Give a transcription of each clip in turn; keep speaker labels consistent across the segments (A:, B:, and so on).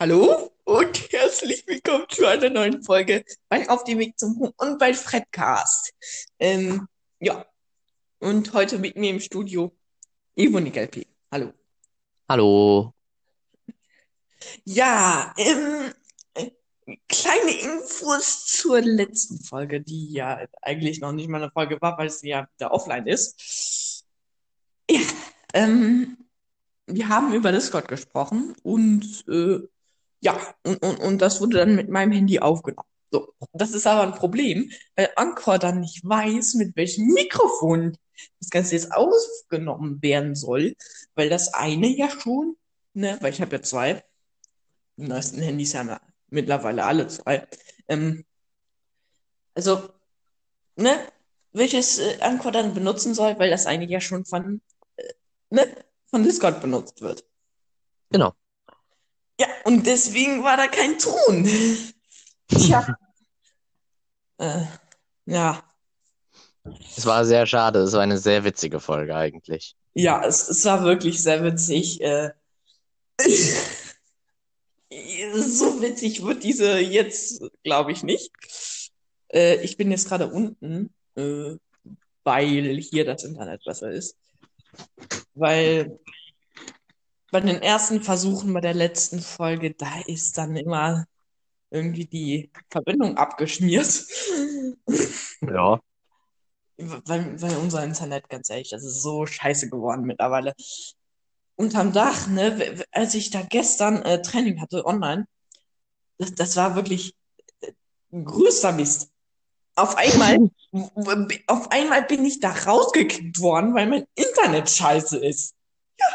A: Hallo und herzlich willkommen zu einer neuen Folge bei Auf dem Weg zum Hund und bei Fredcast. Ähm, ja, und heute mit mir im Studio Evonik LP. Hallo.
B: Hallo.
A: Ja, ähm, äh, kleine Infos zur letzten Folge, die ja eigentlich noch nicht mal eine Folge war, weil sie ja wieder offline ist. Ja, ähm, wir haben über Discord gesprochen und äh, ja, und, und, und das wurde dann mit meinem Handy aufgenommen. So, das ist aber ein Problem, weil Anchor dann nicht weiß, mit welchem Mikrofon das Ganze jetzt aufgenommen werden soll, weil das eine ja schon, ne, weil ich habe ja zwei, die neuesten Handys haben ja mittlerweile alle zwei. Ähm, also, ne, welches äh, Anchor dann benutzen soll, weil das eine ja schon von, äh, ne, von Discord benutzt wird.
B: Genau.
A: Ja, und deswegen war da kein Ton. Tja. Äh, ja.
B: Es war sehr schade. Es war eine sehr witzige Folge eigentlich.
A: Ja, es, es war wirklich sehr witzig. Äh, so witzig wird diese jetzt, glaube ich, nicht. Äh, ich bin jetzt gerade unten, äh, weil hier das Internet besser ist. Weil bei den ersten Versuchen bei der letzten Folge, da ist dann immer irgendwie die Verbindung abgeschmiert.
B: Ja.
A: Weil, weil unser Internet, ganz ehrlich, das ist so scheiße geworden mittlerweile. Unterm Dach, ne, als ich da gestern äh, Training hatte online, das, das war wirklich äh, größter Mist. Auf einmal, auf einmal bin ich da rausgekickt worden, weil mein Internet scheiße ist.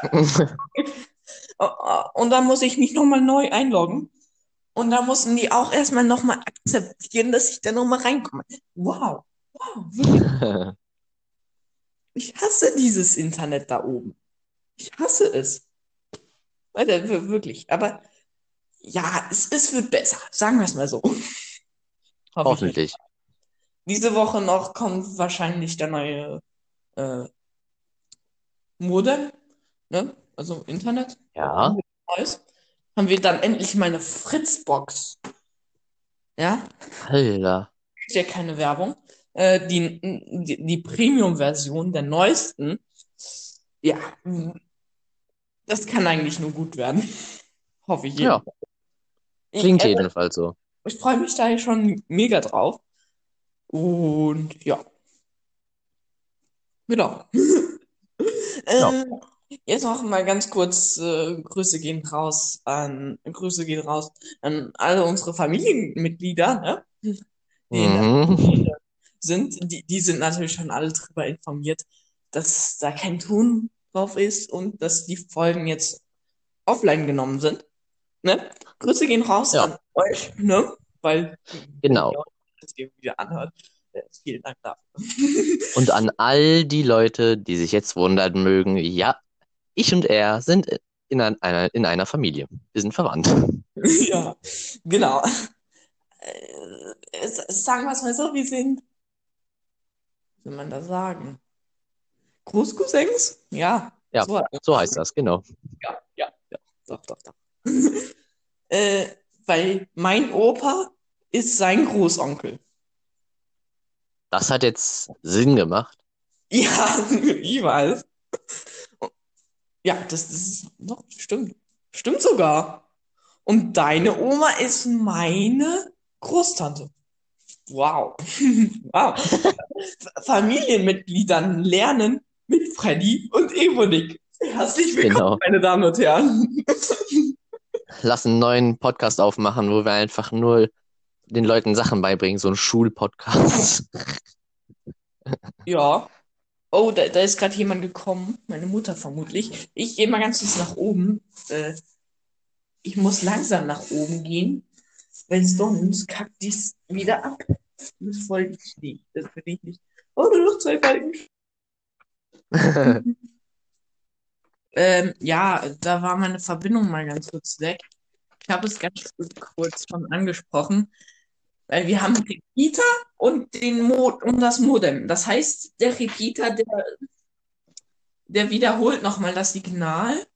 A: Und dann muss ich mich nochmal neu einloggen. Und da mussten die auch erstmal nochmal akzeptieren, dass ich da nochmal reinkomme. Wow. Wow. Wirklich. Ich hasse dieses Internet da oben. Ich hasse es. Weiter, wirklich. Aber ja, es, es wird besser. Sagen wir es mal so. Hoffe ich.
B: Hoffentlich.
A: Diese Woche noch kommt wahrscheinlich der neue äh, Modem, ne? Also Internet.
B: Ja.
A: Haben wir dann endlich mal eine Fritzbox. Ja,
B: Alter.
A: ist ja keine Werbung. Äh, die die, die Premium-Version der neuesten. Ja, das kann eigentlich nur gut werden. Hoffe ich
B: Ja. Klingt
A: Ich, äh,
B: jedenfalls so.
A: ich freue mich da schon mega drauf. Und ja, genau.
B: Ja.
A: Jetzt noch mal ganz kurz, äh, Grüße gehen raus an, Grüße gehen raus an alle unsere Familienmitglieder, ne? Die
B: Mhm.
A: Sind. Die, die sind natürlich schon alle darüber informiert, dass da kein Ton drauf ist und dass die Folgen jetzt offline genommen sind. Ne? Grüße gehen raus
B: Ja.
A: an euch, ne? Weil,
B: Genau.
A: das ihr wieder anhört. Vielen Dank dafür.
B: Und an all die Leute, die sich jetzt wundern mögen, ja, ich und er sind in ein- einer, in einer Familie. Wir sind verwandt.
A: Ja, genau. Äh, sagen wir es mal so, wir sind, wie soll man das sagen? Großcousins? Ja,
B: Ja,
A: so,
B: so heißt das, genau.
A: ja, ja, ja, doch, doch, doch. äh, weil mein Opa ist sein Großonkel.
B: Das hat jetzt Sinn gemacht.
A: Ja, ich weiß. Ja, das, das ist doch, stimmt. Stimmt sogar. Und deine Oma ist meine Großtante. Wow. Wow. Familienmitgliedern lernen mit Freddy und Evonik. Herzlich willkommen,
B: Genau.
A: meine Damen und Herren.
B: Lass einen neuen Podcast aufmachen, wo wir einfach nur den Leuten Sachen beibringen, so ein Schulpodcast.
A: Ja. Oh, da, da ist gerade jemand gekommen. Meine Mutter vermutlich. Ich gehe mal ganz kurz nach oben. Äh, ich muss langsam nach oben gehen, weil sonst kackt dies wieder ab. Das wollte ich nicht. Das will ich nicht. Oh, nur noch zwei Balken. Ähm, ja, da war meine Verbindung mal ganz kurz weg. Ich habe es ganz kurz schon angesprochen, weil wir haben Repeater und den Mo und das Modem. Das heißt, der Repeater, der, der wiederholt nochmal das Signal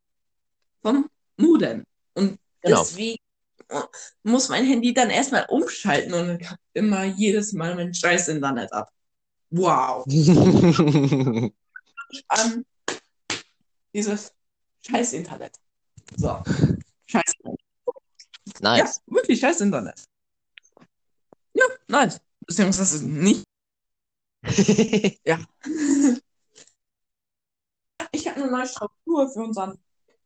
A: vom Modem. Und
B: Genau.
A: deswegen muss mein Handy dann erstmal umschalten und dann kackt immer jedes Mal mein scheiß Internet ab. Wow. An dieses scheiß Internet. So. Scheiß Internet. Ja,
B: Nice.
A: wirklich scheiß Internet. Ja, nice. Beziehungsweise nicht. Ja. Ich habe eine neue Struktur für unseren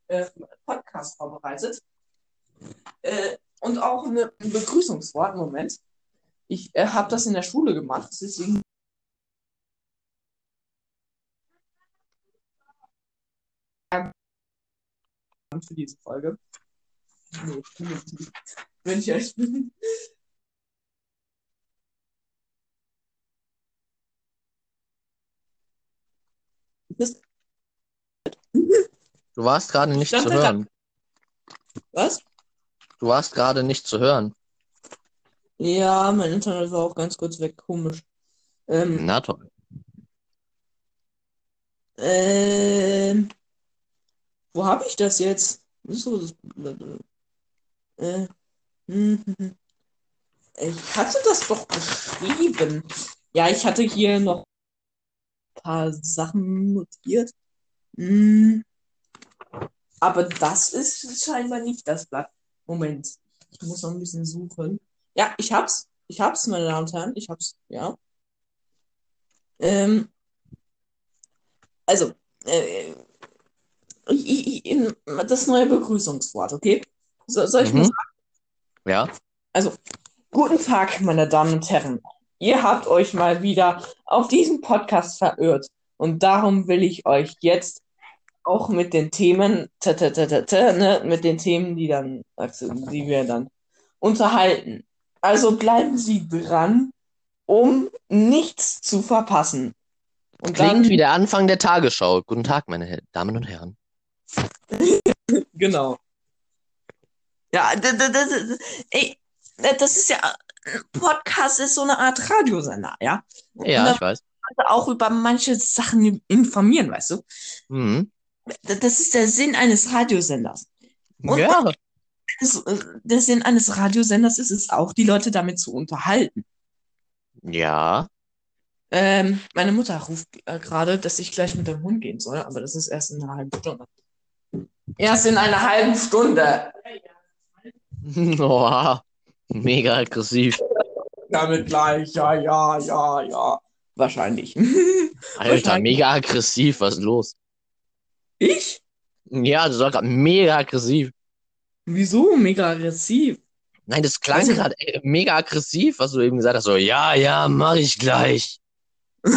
A: äh, Podcast vorbereitet. Äh, und auch eine, ein Begrüßungswort. Moment. Ich äh, habe das in der Schule gemacht, deswegen. Für diese Folge. Nee, wenn ich ehrlich bin. Das,
B: Du warst gerade nicht zu hören.
A: was?
B: Du warst gerade nicht zu hören.
A: Ja, mein Internet war auch ganz kurz weg. Komisch. Ähm,
B: Na toll.
A: ähm, wo habe ich das jetzt? So das äh, hm, hm, hm. Ich hatte das doch geschrieben. Ja, ich hatte hier noch paar Sachen notiert. Hm, aber das ist scheinbar nicht das Blatt. Moment, ich muss noch ein bisschen suchen. Ja, ich hab's. Ich hab's, meine Damen und Herren. Ich hab's, ja. Ähm, also, äh, ich, ich, das neue Begrüßungswort, okay? So, soll ich mal
B: Mhm.
A: sagen?
B: Ja.
A: Also, guten Tag, meine Damen und Herren. Ihr habt euch mal wieder auf diesen Podcast verirrt. Und darum will ich euch jetzt auch mit den Themen, t -t -t ne, mit den Themen, die dann, also, die wir dann unterhalten. Also bleiben Sie dran, um nichts zu verpassen. Und
B: Klingt
A: dann,
B: wie der Anfang der Tagesschau. Guten Tag, meine Damen und Herren.
A: genau. Ja, ey, das ist ja, Podcast ist so eine Art Radiosender, ja?
B: Ja, ich weiß.
A: auch über manche Sachen informieren, weißt du?
B: Mhm.
A: Das ist der Sinn eines Radiosenders. Und
B: Ja.
A: das, äh, der Sinn eines Radiosenders ist es auch, die Leute damit zu unterhalten.
B: Ja.
A: Ähm, meine Mutter ruft äh, gerade, dass ich gleich mit dem Hund gehen soll, aber das ist erst in einer halben Stunde. Erst in einer halben Stunde.
B: Oha. Mega aggressiv.
A: Damit gleich, ja, ja, ja, ja. Wahrscheinlich.
B: Alter,
A: Wahrscheinlich.
B: mega aggressiv. Was ist los?
A: Ich?
B: Ja, du sagst gerade mega aggressiv.
A: Wieso? Mega aggressiv.
B: Nein, das klang
A: Also-
B: gerade äh, mega aggressiv, was du eben gesagt hast. So, ja, ja, mach ich gleich.
A: ich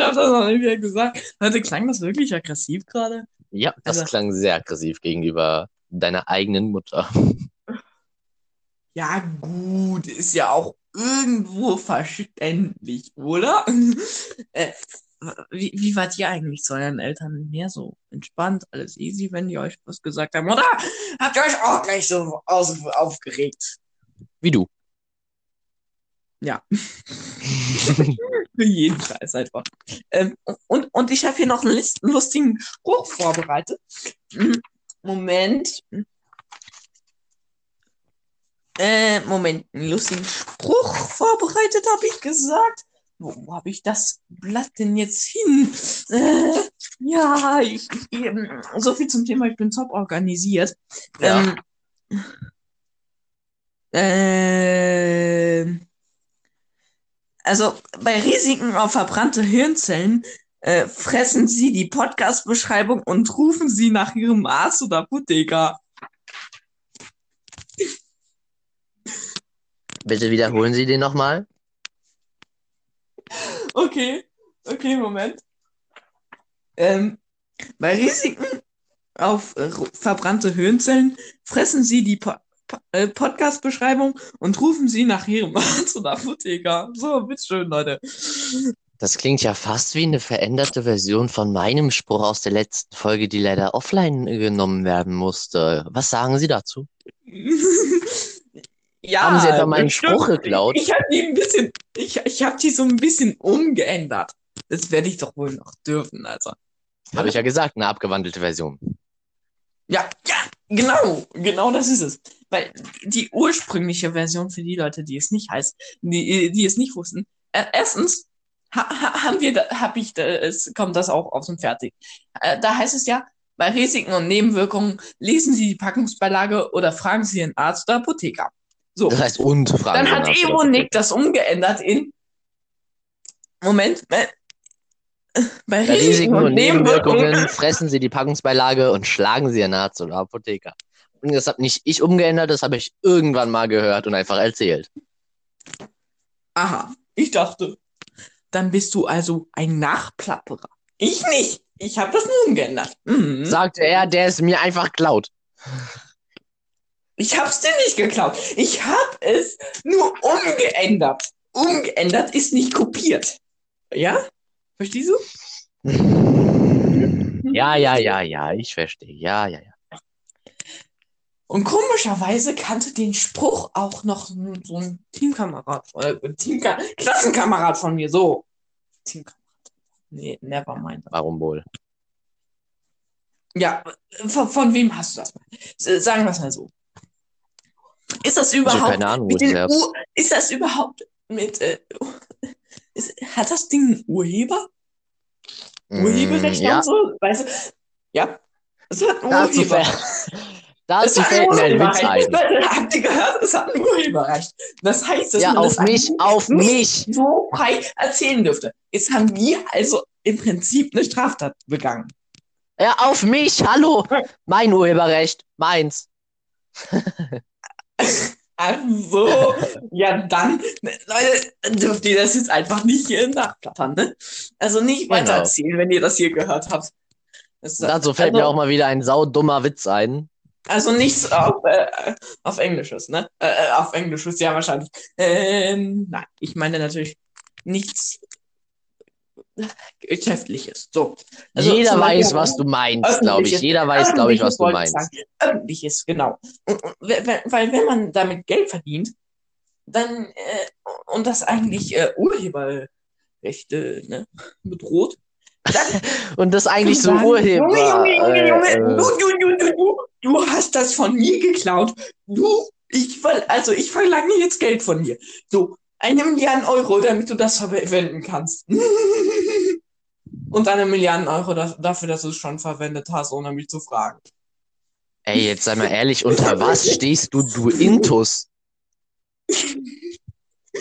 A: habe das noch nicht wieder gesagt. Leute, klang das wirklich aggressiv gerade?
B: Ja, das
A: Also-
B: klang sehr aggressiv gegenüber deiner eigenen Mutter.
A: Ja, gut, ist ja auch irgendwo verständlich, oder? äh, wie, wie wart ihr eigentlich zu euren Eltern? Mehr so entspannt, alles easy, wenn die euch was gesagt haben? Oder habt ihr euch auch gleich so aus, aufgeregt?
B: Wie du.
A: Ja. Für jeden Scheiß einfach. Ähm, und, und ich habe hier noch einen lustigen Spruch vorbereitet. Mhm. Moment. Äh, Moment, einen lustigen Spruch vorbereitet, habe ich gesagt. Wo, wo habe ich das Blatt denn jetzt hin? Äh, ja, ich, ich, ähm, so viel zum Thema, ich bin top organisiert.
B: Ja.
A: Ähm, ähm, also bei Risiken auf verbrannte Hirnzellen äh, fressen Sie die Podcast-Beschreibung und rufen Sie nach Ihrem Arzt oder Apotheker.
B: Bitte wiederholen Sie den nochmal.
A: Okay, okay, Moment. Ähm, bei Risiken auf äh, verbrannte Hirnzellen fressen Sie die po po äh, Podcast-Beschreibung und rufen Sie nach Ihrem Arzt oder Apotheker. So, bitteschön, Leute.
B: Das klingt ja fast wie eine veränderte Version von meinem Spruch aus der letzten Folge, die leider offline genommen werden musste. Was sagen Sie dazu?
A: Ja,
B: Haben Sie etwa meinen. Spruch geklaut?
A: Ich habe die ein bisschen, ich, ich habe die so ein bisschen umgeändert. Das werde ich doch wohl noch dürfen, also.
B: Habe ich ja gesagt, eine abgewandelte Version.
A: Ja, ja, Genau, genau das ist es. Weil die ursprüngliche Version für die Leute, die es nicht heißt, die, die es nicht wussten, äh, erstens ha, ha, haben wir, da, hab ich, da, es kommt das auch aus dem Fertig. Äh, da heißt es ja, bei Risiken und Nebenwirkungen lesen Sie die Packungsbeilage oder fragen Sie Ihren Arzt oder Apotheker. So.
B: Das heißt, und fragen
A: Dann hat? Evonik das umgeändert in Moment. Bei, bei
B: Bei Risiken und Nebenwirkungen fressen Sie die Packungsbeilage und schlagen Sie Ihren Arzt oder Apotheker. Und das habe nicht ich umgeändert, das habe ich irgendwann mal gehört und einfach erzählt.
A: Aha, ich dachte, dann bist du also ein Nachplapperer. Ich nicht. Ich habe das nur umgeändert. Mhm.
B: Sagte er, der es mir einfach klaut.
A: Ich hab's dir nicht geklaut. Ich hab es nur umgeändert. Umgeändert ist nicht kopiert. Ja? Verstehst du?
B: Ja, ja, ja, ja, ich verstehe. Ja, ja, ja.
A: Und komischerweise kannte den Spruch auch noch so ein Teamkamerad, äh, Teamka Klassenkamerad von mir, so. Teamkamerad. Nee, never mind.
B: Warum wohl?
A: Ja, von, von wem hast du das mal? Sagen wir es mal so. Ist das überhaupt
B: keine Ahnung,
A: mit den Ur ist das überhaupt mit äh, ist, hat das Ding einen Urheber? Urheberrecht
B: Mm, ja,
A: und so? Weißt du? Ja. Es hat einen
B: dazu,
A: Urheber.
B: dazu fällt mir ein Witz
A: Urheberrecht.
B: ein.
A: Habt ihr gehört? Es hat ein Urheberrecht. Das heißt, dass
B: Ja,
A: man
B: auf
A: das
B: mich, auf mich.
A: so frei erzählen dürfte. Jetzt haben wir also im Prinzip eine Straftat begangen.
B: Ja, auf mich, hallo. Mein Urheberrecht, meins.
A: Also, ja, dann, ne, Leute, dürft ihr das jetzt einfach nicht hier nachplappern, ne? Also nicht weiter
B: Genau.
A: erzählen, wenn ihr das hier gehört habt. Das,
B: Dazu fällt
A: also,
B: mir auch mal wieder ein saudummer Witz ein.
A: Also nichts auf, äh, auf Englisches, ne? Äh, äh, auf Englisches, ja, wahrscheinlich. Ähm, nein, ich meine natürlich nichts Geschäftliches. So. Also
B: Jeder weiß, was du meinst, glaube ich. Jeder weiß, glaube ich, was du meinst.
A: sagen. Öffentliches, genau. Weil wenn man damit Geld verdient, dann äh, und das eigentlich äh, Urheberrechte ne, bedroht, dann
B: Und das eigentlich so Urheber.
A: Junge, Junge, Junge,
B: äh,
A: du,
B: äh,
A: du, du, du, du, hast das von mir geklaut. Du, ich also ich verlange jetzt Geld von dir. So, eine Milliarde Euro, damit du das verwenden kannst. Und eine Milliarde Euro da dafür, dass du es schon verwendet hast, ohne mich zu fragen.
B: Ey, jetzt sei mal ehrlich, unter was stehst du, du Intus?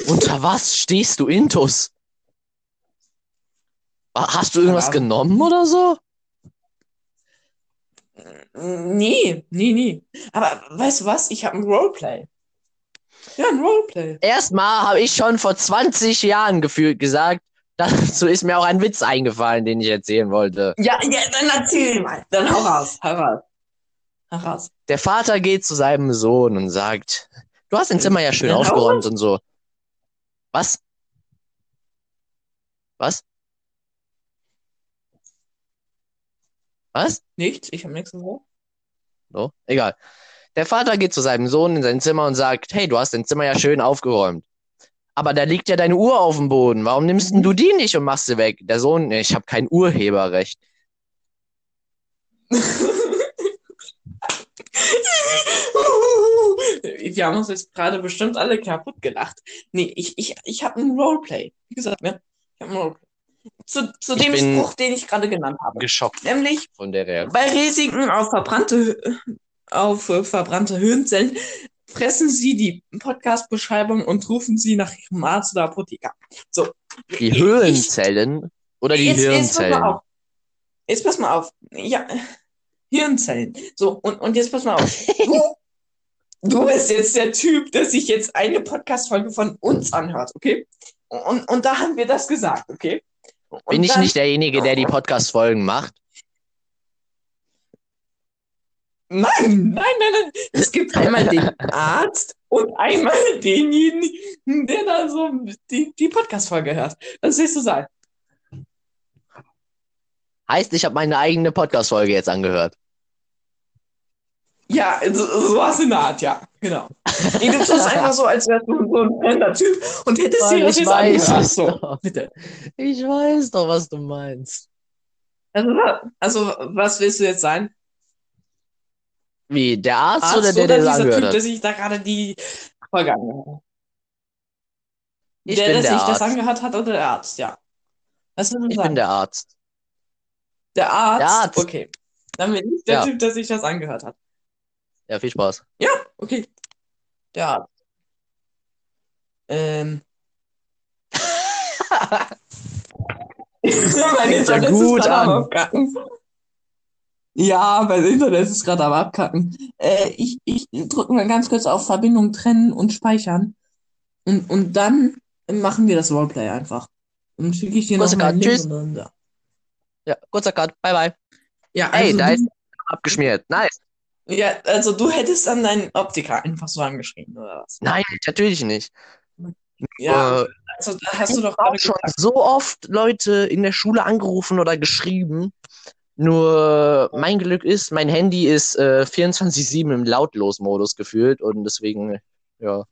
B: Unter was stehst du Intus? Hast du irgendwas
A: Keine
B: genommen oder so?
A: Nee, nee, nee. Aber weißt du was? Ich habe ein Roleplay. Ja, ein Roleplay.
B: Erstmal habe ich schon vor 20 Jahren gefühlt gesagt, dazu ist mir auch ein Witz eingefallen, den ich erzählen wollte.
A: Ja, ja, dann erzähl mal. Dann hau raus, hau raus. Hau raus.
B: Der Vater geht zu seinem Sohn und sagt, du hast dein Zimmer ja schön
A: hau
B: aufgeräumt und so. Was? Was? Was?
A: Nichts, ich habe nichts gesagt.
B: So, egal. Der Vater geht zu seinem Sohn in sein Zimmer und sagt, hey, du hast dein Zimmer ja schön aufgeräumt. Aber da liegt ja deine Uhr auf dem Boden. Warum nimmst denn du die nicht und machst sie weg? Der Sohn, "Nee, ich habe kein Urheberrecht.
A: Wir haben uns jetzt gerade bestimmt alle kaputt gelacht. Nee, ich, ich, ich habe ein Roleplay. Wie gesagt, ne? Ich habe ein Roleplay. Zu, zu dem Spruch, den ich gerade genannt habe.
B: Geschockt
A: Nämlich,
B: von der Reaktion.
A: bei Risiken auf verbrannte, auf äh, verbrannte Hirnzellen fressen Sie die Podcast-Beschreibung und rufen Sie nach Ihrem Arzt oder Apotheker. So.
B: Die
A: Ich-
B: Hirnzellen oder die
A: jetzt, jetzt pass mal
B: Hirnzellen?
A: auf. Jetzt pass mal auf. Ja, Hirnzellen. So, und, und jetzt pass mal auf. Du, du bist jetzt der Typ, der sich jetzt eine Podcast-Folge von uns anhört, okay? Und, und da haben wir das gesagt, okay? Und
B: Bin ich
A: dann-
B: nicht derjenige, der die Podcast-Folgen macht?
A: Nein, nein, nein, nein. Es gibt einmal den Arzt und einmal denjenigen, der da so die, die Podcast-Folge hört. Das wirst du sein.
B: Heißt, ich habe meine eigene Podcast-Folge jetzt angehört.
A: Ja, so, sowas in der Art, ja, genau. Nee, du tust einfach so, als wärst du so ein fremder Typ und hättest
B: Weil
A: dir das jetzt
B: weiß
A: angehört. So, bitte.
B: Ich weiß doch, was du meinst.
A: Also, also, was willst du jetzt sein?
B: Wie, der Arzt,
A: Arzt
B: oder der,
A: oder
B: der das
A: dieser Typ,
B: hat?
A: der sich da gerade die Folge angehört hat?
B: Ich
A: der,
B: bin
A: der
B: der
A: sich das
B: Arzt.
A: angehört hat oder der Arzt, ja. Was
B: Ich
A: sagen?
B: bin der Arzt.
A: Der Arzt?
B: Der Arzt.
A: Okay. Dann bin ich der
B: Ja.
A: Typ, der sich das angehört hat.
B: Ja, viel Spaß.
A: Okay. Der Arzt. Ähm. mein
B: Fängt ja
A: Internet
B: gut an.
A: Ja, mein Internet ist gerade am Abkacken. Äh, ich ich drücke mal ganz kurz auf Verbindung trennen und speichern. Und, und dann machen wir das Roleplay einfach. Dann schicke ich dir noch meinen
B: Cut.
A: Link
B: Tschüss.
A: und dann da.
B: Ja, kurzer Cut. Bye, bye.
A: Ja,
B: Ey,
A: also
B: da
A: du,
B: ist abgeschmiert. Nice.
A: ja, also du hättest dann deinen Optiker einfach so angeschrieben, oder was?
B: Nein, natürlich nicht.
A: Ja,
B: Äh,
A: also da hast du doch gerade
B: schon
A: gesagt.
B: so oft Leute in der Schule angerufen oder geschrieben. Nur mein Glück ist, mein Handy ist äh, 24/7 im Lautlos-Modus gefühlt und deswegen, ja,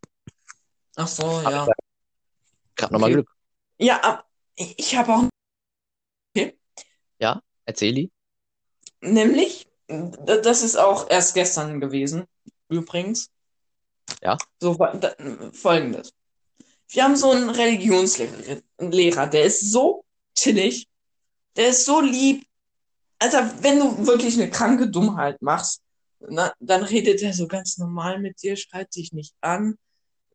A: Ach so,
B: hab
A: ja.
B: ich gerade nochmal
A: Okay.
B: Glück.
A: Ja, ich habe auch
B: Erzähli.
A: Nämlich, d- das ist auch erst gestern gewesen, übrigens.
B: Ja.
A: So, da- folgendes. Wir haben so einen Religionslehrer, Lehrer, der ist so chillig, der ist so lieb. Also, wenn du wirklich eine kranke Dummheit machst, na, dann redet er so ganz normal mit dir, schreit dich nicht an.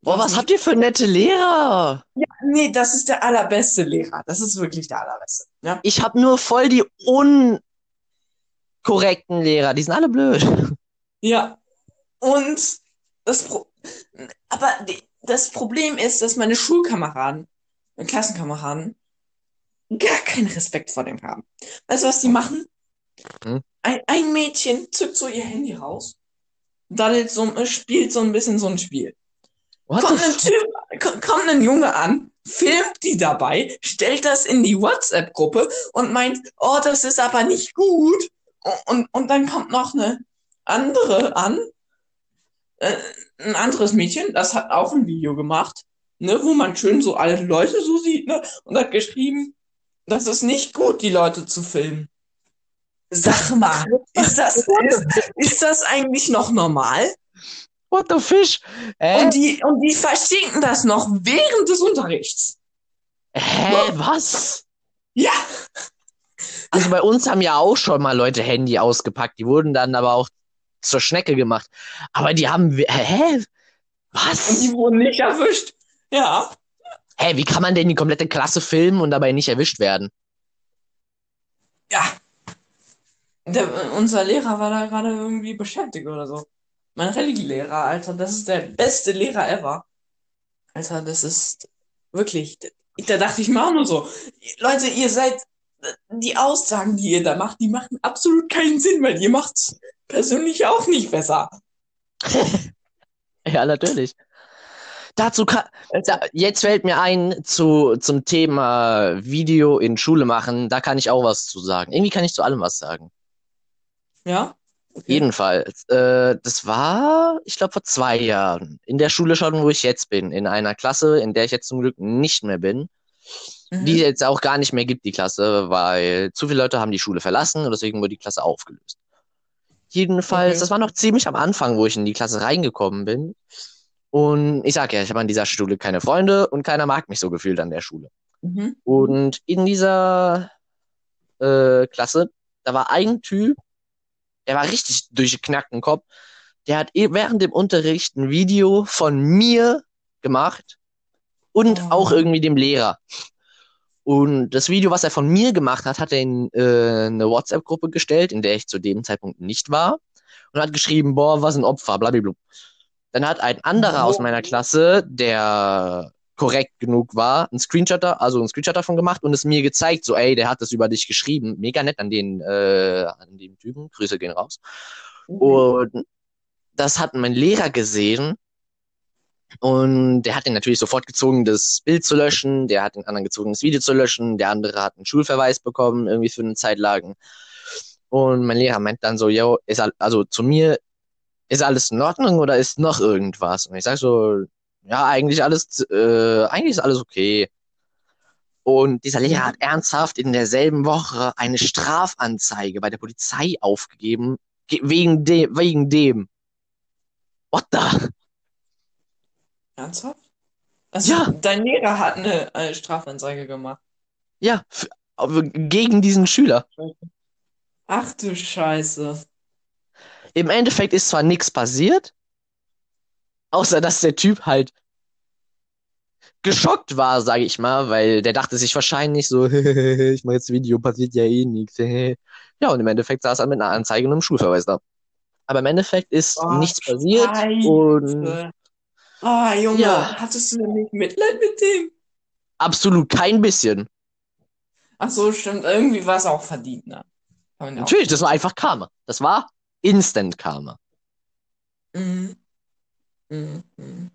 B: Boah, was habt ihr für nette Lehrer?
A: Nee, das ist der allerbeste Lehrer. Das ist wirklich der allerbeste. Ja.
B: Ich habe nur voll die unkorrekten Lehrer. Die sind alle blöd.
A: Ja. Und das Pro aber das Problem ist, dass meine Schulkameraden, meine Klassenkameraden, gar keinen Respekt vor dem haben. Weißt du, was die machen?
B: Hm?
A: Ein, ein Mädchen zückt so ihr Handy raus, daddelt so, spielt so ein bisschen so ein Spiel.
B: What
A: Kommt ein Typ, ko- kommt ein Junge an, filmt die dabei, stellt das in die WhatsApp-Gruppe und meint, oh, das ist aber nicht gut. Und, und, dann kommt noch eine andere an, äh, ein anderes Mädchen, das hat auch ein Video gemacht, ne, wo man schön so alte Leute so sieht, ne, und hat geschrieben, das ist nicht gut, die Leute zu filmen. Sag mal, ist das, ist, ist das eigentlich noch normal?
B: What the fish? Hä?
A: Und die, und die verschicken das noch während des Unterrichts.
B: Hä, was?
A: Ja,
B: Also bei uns haben ja auch schon mal Leute Handy ausgepackt. Die wurden dann aber auch zur Schnecke gemacht. Aber die haben, hä?
A: und
B: Was?
A: die wurden nicht erwischt. Ja.
B: Hä, wie kann man denn die komplette Klasse filmen und dabei nicht erwischt werden?
A: Ja. Der, unser Lehrer war da gerade irgendwie beschäftigt oder so. Mein Religielehrer, Alter, das ist der beste Lehrer ever. Alter, das ist wirklich, da dachte ich mir auch nur so, Leute, ihr seid, die Aussagen, die ihr da macht, die machen absolut keinen Sinn, weil ihr macht's persönlich auch nicht besser.
B: Ja, natürlich. Dazu kann, da, jetzt fällt mir ein zu, zum Thema Video in Schule machen. Da kann ich auch was zu sagen. Irgendwie kann ich zu allem was sagen.
A: Ja? Okay.
B: Jedenfalls, äh, das war, ich glaube, vor zwei Jahren. In der Schule schon, wo ich jetzt bin. In einer Klasse, in der ich jetzt zum Glück nicht mehr bin.
A: Mhm.
B: Die jetzt auch gar nicht mehr gibt, die Klasse, weil zu viele Leute haben die Schule verlassen und deswegen wurde die Klasse aufgelöst. Jedenfalls,
A: Okay.
B: das war noch ziemlich am Anfang, wo ich in die Klasse reingekommen bin. Und ich sag ja, ich habe an dieser Schule keine Freunde und keiner mag mich so gefühlt an der Schule.
A: Mhm.
B: Und in dieser äh, Klasse, da war ein Typ, der war richtig durchgeknackt im Kopf. Der hat eh während dem Unterricht ein Video von mir gemacht und
A: Oh.
B: auch irgendwie dem Lehrer. Und das Video, was er von mir gemacht hat, hat er in äh, eine WhatsApp-Gruppe gestellt, in der ich zu dem Zeitpunkt nicht war. Und hat geschrieben, boah, was ein Opfer, blablabla. Dann hat ein anderer aus
A: Oh.
B: meiner Klasse, der korrekt genug war, einen Screenshot, also einen Screenshot davon gemacht und es mir gezeigt, so, ey, der hat das über dich geschrieben. Mega nett an den, äh, an den Typen. Grüße gehen raus.
A: Mhm.
B: Und das hat mein Lehrer gesehen. Und der hat den natürlich sofort gezwungen, das Bild zu löschen. Der hat den anderen gezwungen, das Video zu löschen. Der andere hat einen Schulverweis bekommen, irgendwie für eine Zeit lang. Und mein Lehrer meint dann so, yo, ist also zu mir, ist alles in Ordnung oder ist noch irgendwas? Und ich sag so, ja, eigentlich alles, äh, eigentlich ist alles okay. Und dieser Lehrer hat ernsthaft in derselben Woche eine Strafanzeige bei der Polizei aufgegeben Ge- Wegen dem, wegen dem. What the?
A: Ernsthaft? Also,
B: Ja.
A: dein Lehrer hat eine, eine Strafanzeige gemacht.
B: Ja, gegen diesen Schüler.
A: Ach du Scheiße.
B: Im Endeffekt ist zwar nichts passiert, außer dass der Typ halt geschockt war, sage ich mal, weil der dachte sich wahrscheinlich so, ich mache jetzt Video, passiert ja eh nichts. Ja, und im Endeffekt saß er mit einer Anzeige und einem Schulverweis da. Aber im Endeffekt ist
A: Oh,
B: nichts passiert
A: Scheiße.
B: und
A: Ah, Junge,
B: Ja.
A: hattest du denn nicht Mitleid mit dem?
B: absolut kein bisschen.
A: Ach so, stimmt. Irgendwie war es auch verdient, ne? Ja auch-
B: Natürlich, das war einfach Karma. Das war Instant Karma.
A: Mhm. Mhm. mhm.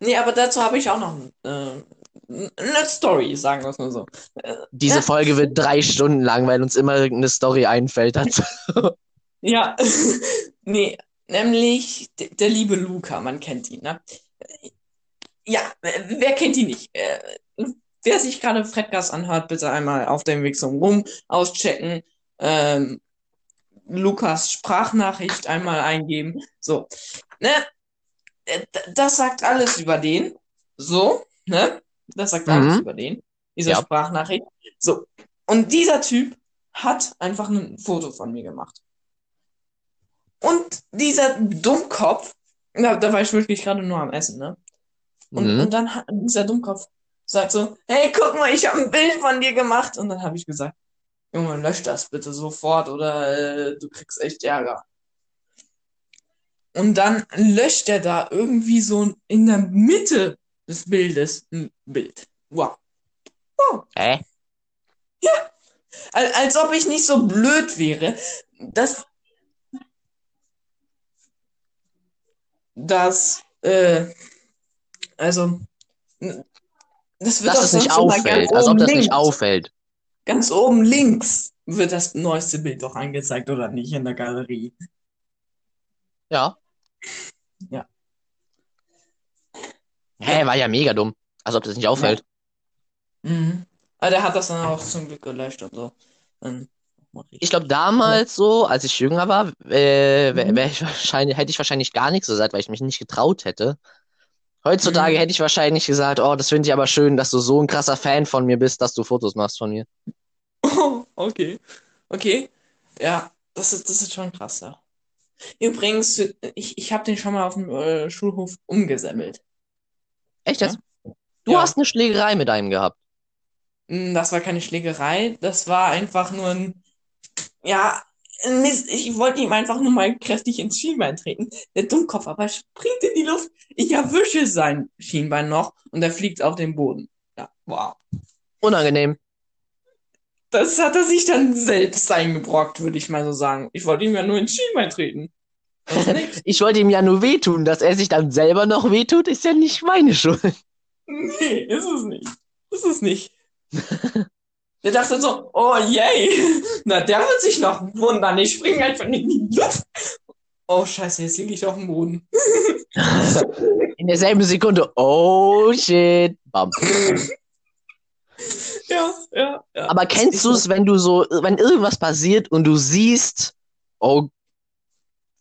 A: Nee, aber dazu habe ich auch noch äh, eine Story, sagen wir es mal so.
B: Diese
A: Ja.
B: Folge wird drei Stunden lang, weil uns immer irgendeine Story einfällt dazu.
A: Ja, nee, nämlich der liebe Luca, man kennt ihn, ne? Ja, äh, wer kennt ihn nicht? Äh, Wer sich gerade Fredgas anhört, bitte einmal auf dem Weg zum Rum auschecken. Ähm, Lukas Sprachnachricht einmal eingeben. So, ne? Äh, Das sagt alles über den. So, ne? Das sagt alles
B: Mhm.
A: über den. Diese
B: Ja.
A: Sprachnachricht. So. Und dieser Typ hat einfach ein Foto von mir gemacht. Und dieser Dummkopf, da, da war ich wirklich gerade nur am Essen, ne? Und,
B: Mhm.
A: und dann hat dieser Dummkopf sagt so, hey, guck mal, ich habe ein Bild von dir gemacht. Und dann habe ich gesagt, Junge, lösch das bitte sofort oder äh, du kriegst echt Ärger. Und dann löscht er da irgendwie so in der Mitte des Bildes ein Bild. Wow.
B: Hä?
A: Als, als ob ich nicht so blöd wäre, dass, dass, äh, also, das wird
B: Dass
A: doch
B: es nicht auffällt, als ob das nicht
A: links.
B: auffällt.
A: Ganz oben links wird das neueste Bild doch angezeigt, oder nicht, in der Galerie.
B: Ja.
A: Ja.
B: Hä, war ja mega dumm. Als ob das nicht auffällt.
A: Mhm. Aber der hat das dann auch zum Glück gelöscht und so. Dann
B: Ich glaube, damals so, als ich jünger war, äh, wär,
A: Mhm.
B: wär ich hätte ich wahrscheinlich gar nichts gesagt, weil ich mich nicht getraut hätte. Heutzutage
A: Mhm.
B: hätte ich wahrscheinlich gesagt, oh, das finde ich aber schön, dass du so ein krasser Fan von mir bist, dass du Fotos machst von mir.
A: Oh, okay. Okay. Ja, das ist, das ist schon krass, ja. Übrigens, ich, ich habe den schon mal auf dem äh, Schulhof umgesammelt.
B: Echt jetzt?
A: Ja.
B: Du
A: Ja.
B: hast eine Schlägerei mit einem gehabt.
A: Mm, Das war keine Schlägerei, das war einfach nur ein, ja, Mist. Ich wollte ihm einfach nur mal kräftig ins Schienbein treten. Der Dummkopf aber springt in die Luft. Ich erwische sein Schienbein noch und er fliegt auf den Boden. Ja, wow.
B: Unangenehm.
A: Das hat er sich dann selbst eingebrockt, würde ich mal so sagen. Ich wollte ihm ja nur ins Schienbein treten.
B: Ich wollte ihm ja nur wehtun, dass er sich dann selber noch wehtut, ist ja nicht meine Schuld.
A: Nee, ist es nicht. Ist es nicht. Der dachte so, oh yay, na der wird sich noch wundern. Ich springe einfach in die Luft. Oh scheiße, jetzt liege ich auf dem Boden.
B: In derselben Sekunde, oh shit. Bam.
A: Ja, ja, ja.
B: Aber kennst du es, wenn du so, wenn irgendwas passiert und du siehst, oh,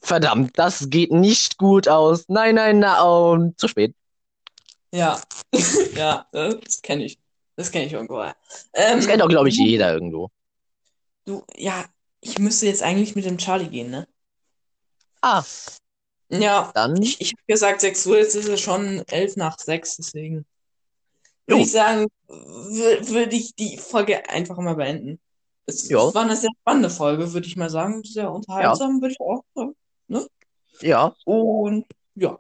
B: verdammt, das geht nicht gut aus. Nein, nein, na, und zu spät.
A: Ja, ja, das kenne ich. Das kenne ich irgendwo. Ähm,
B: Das kennt doch, glaube ich, jeder irgendwo.
A: Du, ja, ich müsste jetzt eigentlich mit dem Charlie gehen, ne?
B: Ah,
A: Ja,
B: dann,
A: ich, ich habe gesagt 6 Uhr, jetzt ist es schon 11 nach 6, deswegen würde ich sagen, würde ich die Folge einfach mal beenden. Es,
B: Jo.
A: war eine sehr spannende Folge, würde ich mal sagen. Sehr unterhaltsam, würde ich auch sagen.
B: ja,
A: Und ja,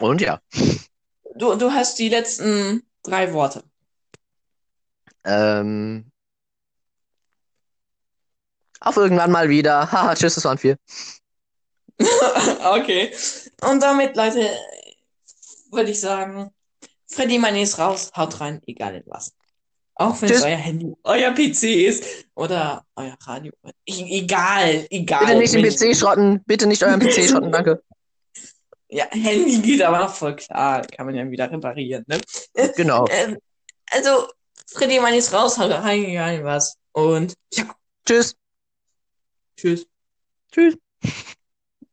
B: und ja.
A: du, du hast die letzten drei Worte.
B: Ähm, auf irgendwann mal wieder. Haha, tschüss, das waren vier.
A: Okay. Und damit, Leute, würde ich sagen, Freddy Money ist raus, haut rein, egal in was. Auch wenn es euer Handy, euer PC ist oder euer Radio. E egal, egal.
B: Bitte nicht den. PC schrotten. Bitte nicht euren PC schrotten, danke.
A: Ja, Handy geht aber noch voll klar. Kann man ja wieder reparieren, ne?
B: Genau.
A: Ähm, also, Freddy Money ist raus, haut rein, egal in was. Und ja,
B: Tschüss.
A: tschüss.
B: Tschüss.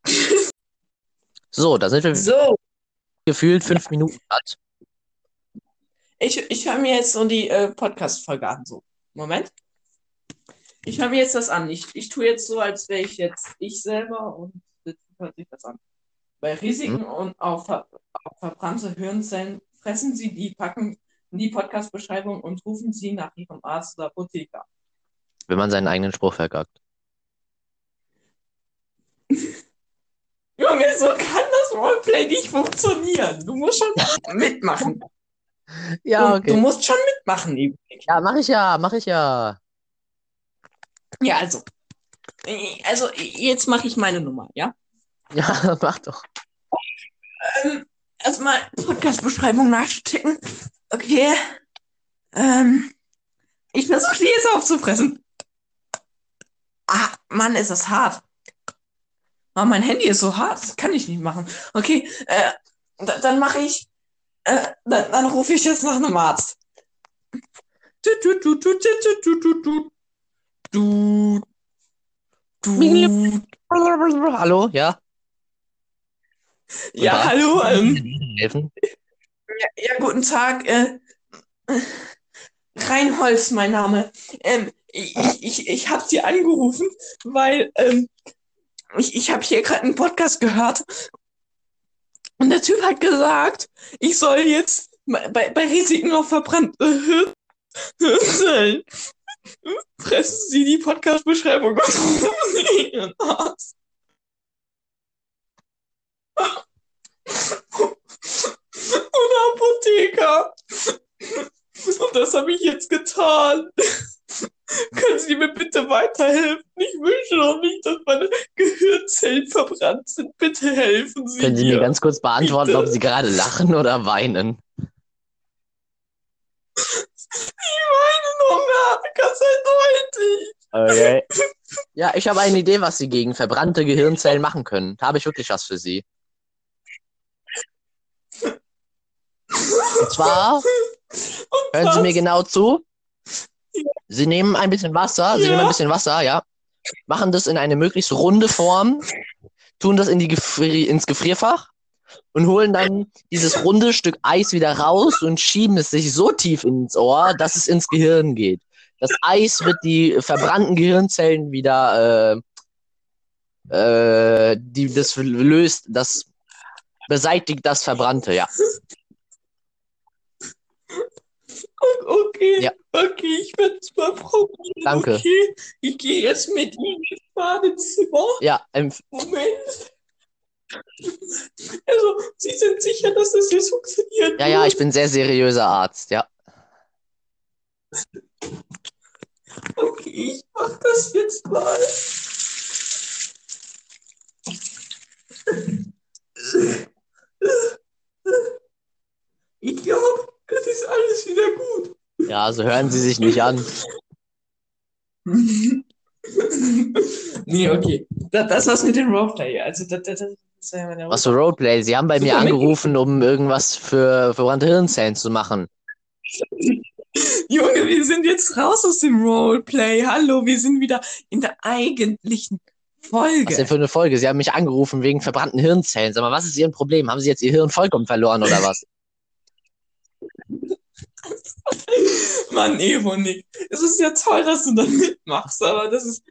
B: So, da sind wir
A: So,
B: gefühlt fünf Minuten alt.
A: ich, ich höre mir jetzt so die äh, Podcast-Folge an. So, Moment. Ich höre mir jetzt das an. Ich, ich tue jetzt so, als wäre ich jetzt ich selber und hört sich das an. Bei Risiken und auf, auf verbrannte Hirnzellen fressen Sie die Packen in die Podcast-Beschreibung und rufen Sie nach Ihrem Arzt oder Apotheker.
B: Wenn man seinen eigenen Spruch verkackt.
A: Junge, so kann das Roleplay nicht funktionieren. Du musst schon mitmachen.
B: Ja,
A: Du, du musst schon mitmachen, Ebenik.
B: Ja, mach ich ja, mach ich ja.
A: Ja, also. Also, jetzt mache ich meine Nummer, ja?
B: Ja, mach doch.
A: Ähm, erstmal Podcast-Beschreibung nachschicken. Okay. Ähm, ich versuche die jetzt aufzufressen. Ah, Mann, ist das hart. Oh, mein Handy ist so hart, das kann ich nicht machen. Okay, äh, da, dann mache ich, äh, dann, dann rufe ich jetzt nach einem Arzt. Du, du, du, du, du, du, du, du. Du. Du.
B: Hallo, ja?
A: Ja, hallo. Ähm,
B: Helfen?
A: Ja, ja, guten Tag. Äh, Reinholz, mein Name. Ähm, ich, ich, ich habe Sie angerufen, weil ähm, ich, ich habe hier gerade einen Podcast gehört und der Typ hat gesagt, ich soll jetzt bei, bei Risiken auf verbrannte Hirn- Hirnzellen fressen Sie die Podcast-Beschreibung und rufen Sie Ihren Arzt. Oder Apotheker. Und das habe ich jetzt getan. Können Sie mir bitte weiterhelfen? Ich wünsche doch nicht, dass meine Gehirnzellen verbrannt sind. Bitte helfen Sie
B: Können Sie
A: mir.
B: mir ganz kurz beantworten,
A: Bitte.
B: ob Sie gerade lachen oder weinen?
A: Ich meine Hunger. Ganz eindeutig.
B: Okay. Ja, ich habe eine Idee, was Sie gegen verbrannte Gehirnzellen machen können. Da habe ich wirklich was für Sie. Und zwar, hören Sie mir genau zu. Sie nehmen ein bisschen Wasser, Sie nehmen ein bisschen Wasser, ja. Machen das in eine möglichst runde Form, tun das in die Gefri ins Gefrierfach und holen dann dieses runde Stück Eis wieder raus und schieben es sich so tief ins Ohr, dass es ins Gehirn geht. Das Eis wird die verbrannten Gehirnzellen wieder, äh, äh, die das löst, das beseitigt das Verbrannte, ja.
A: Okay,
B: Ja.
A: okay, ich werde es mal probieren.
B: Danke.
A: Okay, ich gehe jetzt mit Ihnen ins Badezimmer.
B: Ja, ähm,
A: Moment. Also, Sie sind sicher, dass das jetzt funktioniert?
B: ja, ja, ich bin sehr seriöser Arzt, ja.
A: Okay, ich mach das jetzt mal. Ich glaube, das ist alles wieder gut.
B: Ja, so hören Sie sich nicht an.
A: nee, okay. Das, das war's mit dem Roleplay. Also, das, das, das ist ja meine
B: Was für Roleplay? Sie haben bei mir
A: Super, Mickey.
B: angerufen, um irgendwas für verbrannte Hirnzellen zu machen.
A: Junge, wir sind jetzt raus aus dem Roleplay. Hallo, wir sind wieder in der eigentlichen Folge.
B: Was denn für eine Folge? Sie haben mich angerufen wegen verbrannten Hirnzellen. Sag mal, was ist Ihr Problem? Haben Sie jetzt Ihr Hirn vollkommen verloren oder was?
A: Mann, Evo, Nick. Es ist ja toll, dass du da mitmachst, aber das ist.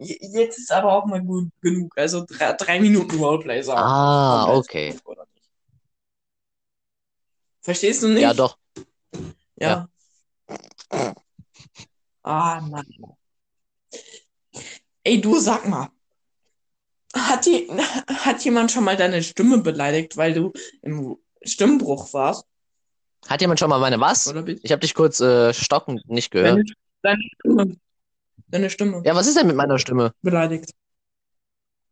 A: Jetzt ist aber auch mal gut genug. Also drei, drei Minuten Roleplay sagen.
B: Ah, okay.
A: Verstehst du nicht?
B: Ja, doch.
A: Ja. Ah, Mann. Ey, du sag mal. Hat, die, hat jemand schon mal deine Stimme beleidigt, weil du im Stimmbruch warst?
B: Hat jemand schon mal meine was? Ich habe dich kurz äh, stockend nicht gehört.
A: deine, Stimme, deine Stimme
B: Ja, was ist denn mit meiner Stimme?
A: beleidigt?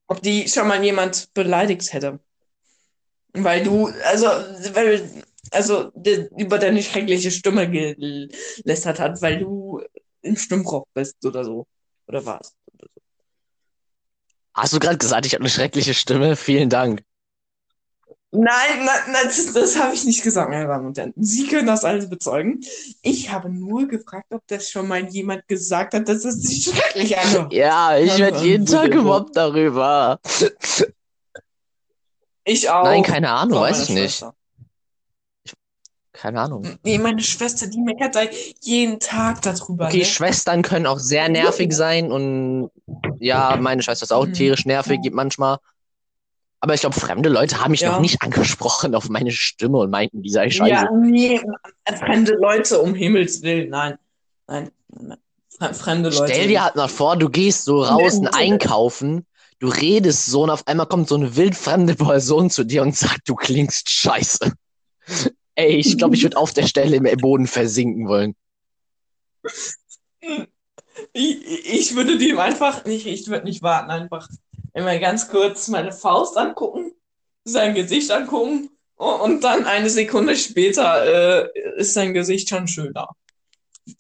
A: Ob die schon mal jemand beleidigt hätte? Weil du, also, weil, also, de, über deine schreckliche Stimme gelästert hat, weil du im Stimmbruch bist oder so. Oder warst. Oder so.
B: Hast du gerade gesagt, ich habe eine schreckliche Stimme? Vielen Dank.
A: Nein, nein, nein das, das habe ich nicht gesagt, meine Damen und Herren. Sie können das alles bezeugen. Ich habe nur gefragt, ob das schon mal jemand gesagt hat, dass es sich schrecklich anhört.
B: Ja, ich werde jeden
A: bitte,
B: Tag gemobbt darüber.
A: Ich auch.
B: Nein, keine Ahnung, weiß ich nicht.
A: Schwester.
B: Keine Ahnung.
A: Nee, meine Schwester, die meckert da jeden Tag darüber.
B: Okay,
A: ne?
B: Schwestern können auch sehr nervig sein und ja, meine Schwester ist auch
A: Mhm.
B: tierisch nervig manchmal. Aber ich glaube, fremde Leute haben mich
A: Ja.
B: noch nicht angesprochen auf meine Stimme und meinten, die sei scheiße.
A: Ja, nee, fremde Leute, um Himmels Willen, nein. Nein, nein. Fre- fremde Leute.
B: Stell dir halt mal vor, du gehst so raus
A: Nee,
B: einkaufen, du redest so und auf einmal kommt so eine wildfremde Person zu dir und sagt, du klingst scheiße. Ey, ich glaube, ich würde auf der Stelle im Boden versinken wollen.
A: Ich, ich würde dem einfach nicht, ich würde nicht warten, einfach immer ganz kurz meine Faust angucken, sein Gesicht angucken und, und dann eine Sekunde später äh, ist sein Gesicht schon schöner,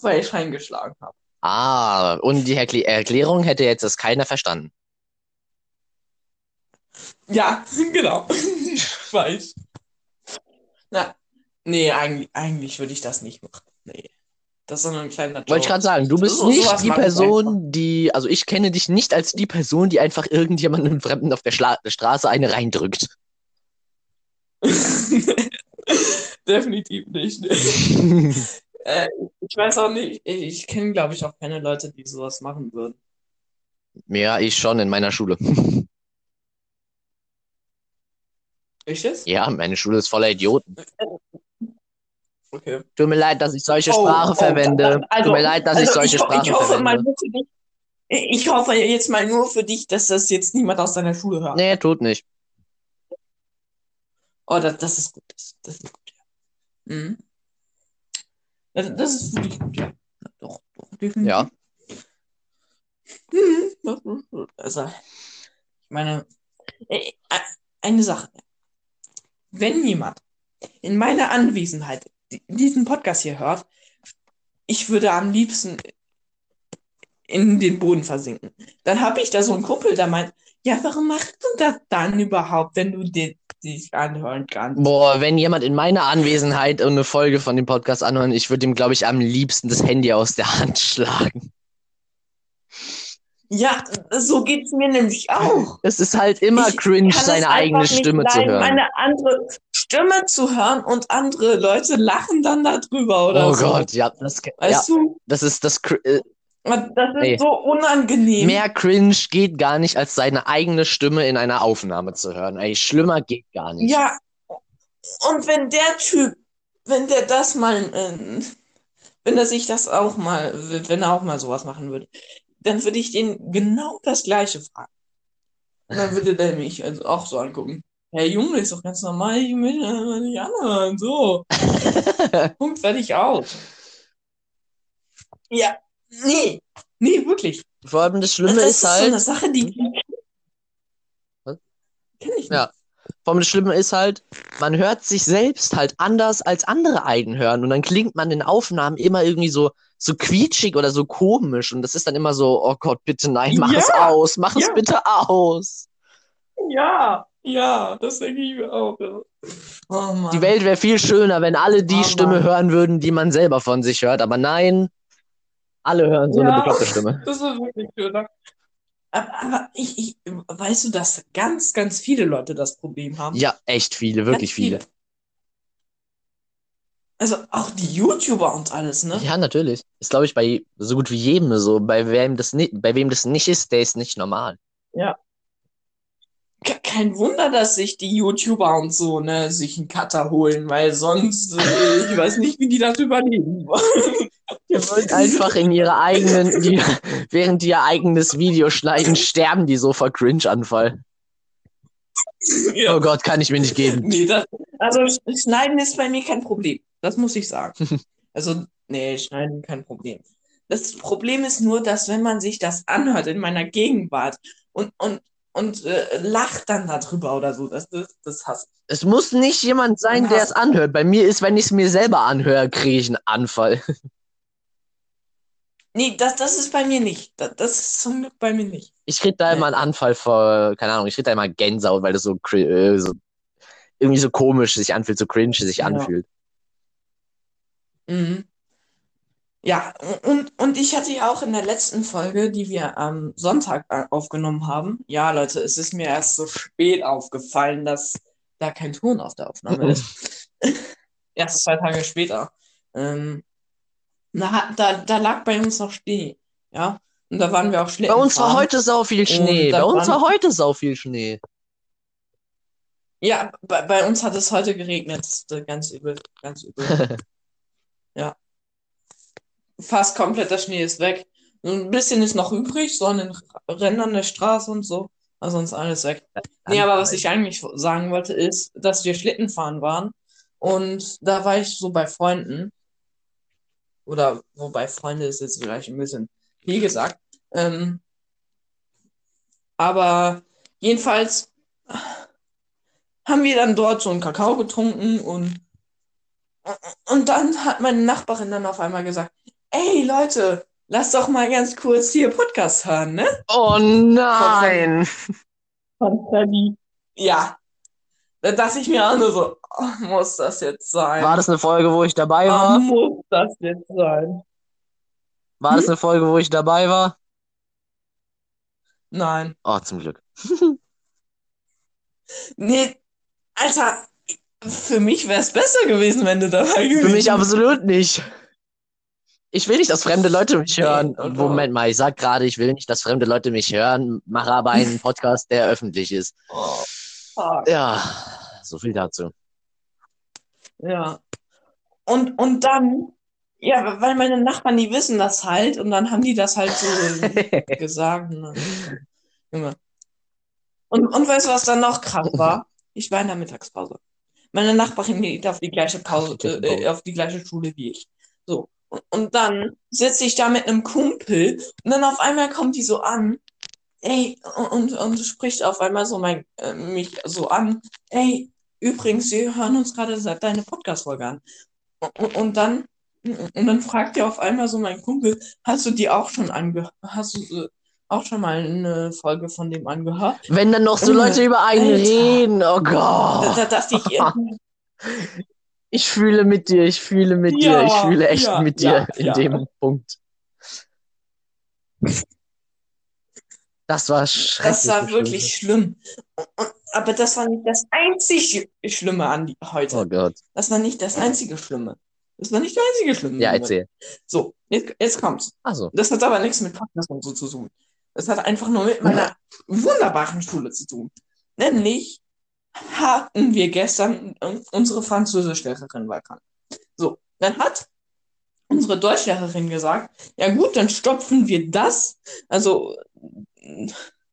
A: weil ich reingeschlagen habe.
B: Ah, und die Erkl Erklärung hätte jetzt das keiner verstanden.
A: Ja, genau. Ich weiß. Na, nee, eigentlich, eigentlich würde ich das nicht machen. Das ist so ein kleiner
B: Wollte ich
A: Joke.
B: gerade sagen, du bist
A: So-
B: nicht die Person, die, also ich kenne dich nicht als die Person, die einfach irgendjemanden Fremden auf der Schla Straße eine reindrückt.
A: Definitiv nicht. Äh, ich weiß auch nicht, ich, ich kenne, glaube ich, auch keine Leute, die sowas machen würden.
B: Ja, ich schon in meiner Schule.
A: Ich es?
B: Ja, meine Schule ist voller Idioten.
A: Okay.
B: Tut mir leid, dass ich solche
A: Oh,
B: Sprache
A: oh,
B: verwende.
A: also-
B: Tut mir leid, dass ich
A: Also
B: solche
A: ich,
B: Sprache
A: ich hoffe
B: verwende.
A: dich. Ich hoffe jetzt mal nur für dich, dass das jetzt niemand aus deiner Schule hört.
B: Nee, tut nicht.
A: Oh, das, das ist gut. Das, das ist gut, ja. Mhm. Das, das ist wirklich gut, ja. Doch, doch, definitiv.
B: Ja.
A: Mhm. Also, ich meine, äh, äh, eine Sache. Wenn jemand in meiner Anwesenheit diesen Podcast hier hört, ich würde am liebsten in den Boden versinken. Dann habe ich da so einen Kumpel, der meint, ja, warum machst du das dann überhaupt, wenn du dich anhören kannst?
B: Boah, wenn jemand in meiner Anwesenheit eine Folge von dem Podcast anhört, ich würde ihm, glaube ich, am liebsten das Handy aus der Hand schlagen.
A: Ja, so geht's mir nämlich auch.
B: Es ist halt immer
A: Ich
B: cringe,
A: es
B: seine eigene Stimme zu
A: leiden,
B: hören.
A: meine andere Stimme zu hören und andere Leute lachen dann darüber oder
B: Oh
A: so.
B: Gott, ja, das, ja,
A: Weißt du?
B: das ist das äh,
A: Das ist
B: Ey.
A: so unangenehm.
B: mehr cringe geht gar nicht, als seine eigene Stimme in einer Aufnahme zu hören. Ey, schlimmer geht gar nicht.
A: Ja. Und wenn der Typ, wenn der das mal, äh, wenn er sich das auch mal, wenn er auch mal sowas machen würde, dann würde ich den genau das Gleiche fragen. Und dann würde der mich also auch so angucken. Hey Junge, ist doch ganz normal, ich will äh, nicht anhören. So. Punkt, fertig aus. Ja, nee, nee, wirklich.
B: Vor allem das Schlimme
A: das
B: ist
A: so
B: halt,
A: eine Sache, die
B: Was?
A: kenn ich nicht.
B: Ja. vor allem das Schlimme ist halt, man hört sich selbst halt anders als andere einen hören und dann klingt man in Aufnahmen immer irgendwie so so quietschig oder so komisch und das ist dann immer so, oh Gott, bitte nein, mach
A: Ja,
B: es aus, mach es
A: ja.
B: bitte aus.
A: Ja, ja, das denke ich mir auch. ja. Oh Mann.
B: Die Welt wäre viel schöner, wenn alle die
A: Oh
B: Stimme
A: Mann.
B: hören würden, die man selber von sich hört, aber nein, alle hören so eine
A: Ja.
B: bekloppte Stimme.
A: Das ist wirklich schön. ne? Aber, aber ich, ich, weißt du, dass ganz, ganz viele Leute das Problem haben?
B: Ja, echt viele, wirklich viele.
A: Also auch die YouTuber und alles, ne?
B: Ja, natürlich. Ist, glaube ich, bei so gut wie jedem so. Bei wem das nicht, bei wem das nicht ist, der ist nicht normal.
A: Ke- Kein Wunder, dass sich die YouTuber und so, ne, sich einen Cutter holen, weil sonst, äh, ich weiß nicht, wie die das überleben.
B: Die wollen einfach in ihre eigenen, die, während die ihr eigenes Video schneiden, sterben die so vor Cringe-Anfall.
A: Ja.
B: Oh Gott, kann ich mir nicht geben.
A: Nee, das, also Sch- Schneiden ist bei mir kein Problem. Das muss ich sagen. Also, nee, Schneiden kein Problem. Das Problem ist nur, dass wenn man sich das anhört in meiner Gegenwart und, und, und äh, lacht dann darüber oder so, das, das, das hasse ich.
B: Es muss nicht jemand sein, der es anhört. Bei mir ist, wenn ich es mir selber anhöre, kriege ich einen Anfall.
A: Nee, das, das ist bei mir nicht. Das, das ist zum Glück bei mir nicht.
B: Ich krieg da
A: Nee.
B: immer einen Anfall vor, keine Ahnung, ich krieg da immer Gänsehaut, weil das so, äh, so irgendwie so komisch sich anfühlt, so cringe sich
A: Ja.
B: anfühlt.
A: Mhm. Ja, und, und ich hatte ja auch in der letzten Folge, die wir am Sonntag äh, aufgenommen haben, ja, Leute, es ist mir erst so spät aufgefallen, dass da kein Ton auf der Aufnahme ist. Erst zwei Tage später. Ähm, da, hat- da, da lag bei uns noch Schnee, ja. Und da waren wir auch
B: Bei
A: Schlitten
B: uns war heute sau viel Schnee. Bei uns war heute sau viel Schnee.
A: Ja, bei, bei uns hat es heute geregnet. Das ist, äh, Ganz übel, ganz übel. Ja. Fast komplett der Schnee ist weg. Ein bisschen ist noch übrig, so an den Rändern der Straße und so. Also sonst alles weg. Nee, aber was ich eigentlich sagen wollte, ist, dass wir Schlittenfahren waren. Und da war ich so bei Freunden. Oder wobei Freunde ist jetzt vielleicht ein bisschen viel gesagt. Ähm, aber jedenfalls haben wir dann dort so einen Kakao getrunken und, und dann hat meine Nachbarin dann auf einmal gesagt, ey Leute, lass doch mal ganz kurz hier Podcast hören, ne?
B: Oh nein!
A: Von Freddy. Ja. Da dachte ich mir auch nur so, oh, muss das jetzt sein?
B: War das eine Folge, wo ich dabei
A: Oh,
B: war?
A: muss das jetzt sein?
B: War das eine Folge, wo ich dabei war?
A: Nein.
B: Oh, zum Glück.
A: Nee, Alter, für mich wäre es besser gewesen, wenn du dabei gewesen
B: Für mich absolut nicht. Ich will nicht, dass fremde Leute mich hören.
A: Oder?
B: Moment mal, ich sag gerade, ich will nicht, dass fremde Leute mich hören, mache aber einen Podcast, der öffentlich ist.
A: Oh.
B: Ja, so viel dazu.
A: Ja. Und, und dann, ja, weil meine Nachbarn, die wissen das halt und dann haben die das halt so gesagt. Ne? Und, und weißt du, was dann noch krass war? Ich war in der Mittagspause. Meine Nachbarin geht auf die gleiche Pause, äh, äh, auf die gleiche Schule wie ich. So. Und, dann sitze ich da mit einem Kumpel und dann auf einmal kommt die so an, ey, und, und spricht auf einmal so mein, äh, mich so an, ey, übrigens, wir hören uns gerade seit deine Podcast-Folge an. Und, und, dann, und dann fragt er auf einmal so mein Kumpel, hast du die auch schon angehört? Hast du auch schon mal eine Folge von dem angehört?
B: Wenn dann noch so Leute über einen
A: Alter.
B: reden, oh Gott.
A: da dachte ich,
B: Ich fühle mit dir, ich fühle mit
A: Ja,
B: dir, ich fühle echt
A: ja,
B: mit
A: ja,
B: dir in
A: ja.
B: dem Punkt. Das war schrecklich.
A: das war wirklich schlimm. Aber das war nicht das einzig Schlimme an die, heute.
B: Oh Gott.
A: Das war nicht das einzige Schlimme. Das war nicht das einzige Schlimme.
B: Ja, erzähl.
A: So, jetzt, jetzt kommt's.
B: Achso.
A: Das hat aber nichts mit Podcast und so zu tun. Das hat einfach nur mit meiner wunderbaren Schule zu tun. Nämlich hatten wir gestern äh, unsere Französischlehrerin war krank. So, dann hat unsere Deutschlehrerin gesagt, ja gut, dann stopfen wir das, also äh,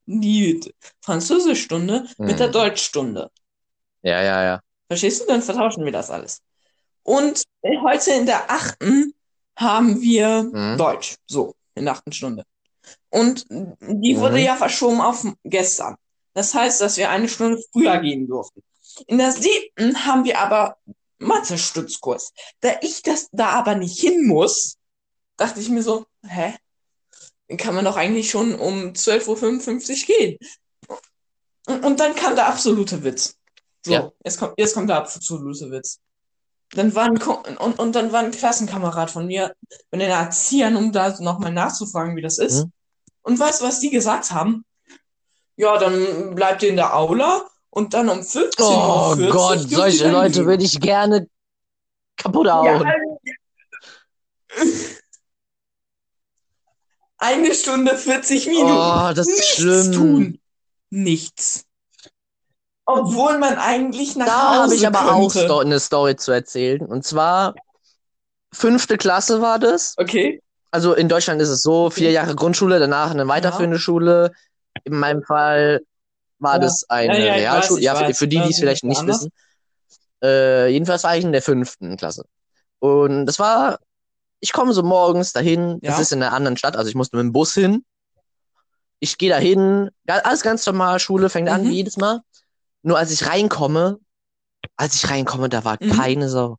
A: die Französischstunde mit der
B: Mhm.
A: Deutschstunde.
B: Ja, ja, ja.
A: Verstehst du? Dann vertauschen wir das alles. Und heute in der achten haben wir
B: Mhm.
A: Deutsch. So, in der achten Stunde. Und die wurde
B: Mhm.
A: ja verschoben auf gestern. Das heißt, dass wir eine Stunde früher gehen durften. In der siebten haben wir aber Mathe-Stützkurs. Da ich das da aber nicht hin muss, dachte ich mir so, hä? Dann kann man doch eigentlich schon um 12.55 Uhr gehen. Und, und dann kam der absolute Witz. So,
B: Ja.
A: jetzt kommt, jetzt kommt der absolute Witz. Dann war ein, und, und dann war ein Klassenkamerad von mir bei den Erziehern, um da nochmal nachzufragen, wie das ist.
B: Mhm.
A: Und weißt du, was die gesagt haben? Ja, dann bleibt ihr in der Aula und dann um 15
B: Oh
A: Uhr 40
B: Gott, solche Leute würde ich gerne kaputt
A: Ja,
B: hauen.
A: eine Stunde 40 Minuten.
B: Oh, das ist
A: Nichts
B: schlimm.
A: tun. Nichts. Obwohl man eigentlich nach
B: Da habe
A: Hause
B: ich aber auch
A: könnte.
B: sto eine Story zu erzählen. Und zwar, fünfte Klasse war das.
A: Okay.
B: Also in Deutschland ist es so, vier Jahre Grundschule, danach eine weiterführende Schule. In meinem Fall war
A: Ja.
B: das eine
A: Ja,
B: Realschule.
A: weiß,
B: ja, für,
A: weiß.
B: für die, die es
A: Ähm,
B: vielleicht nicht
A: anders.
B: wissen. Äh, jedenfalls war ich in der fünften Klasse. Und das war, ich komme so morgens dahin, das
A: Ja.
B: ist in einer anderen Stadt, also ich musste mit dem Bus hin. Ich gehe dahin, alles ganz normal, Schule fängt an
A: Mhm.
B: wie jedes Mal. Nur als ich reinkomme, als ich reinkomme, da war
A: Mhm.
B: keine Sau.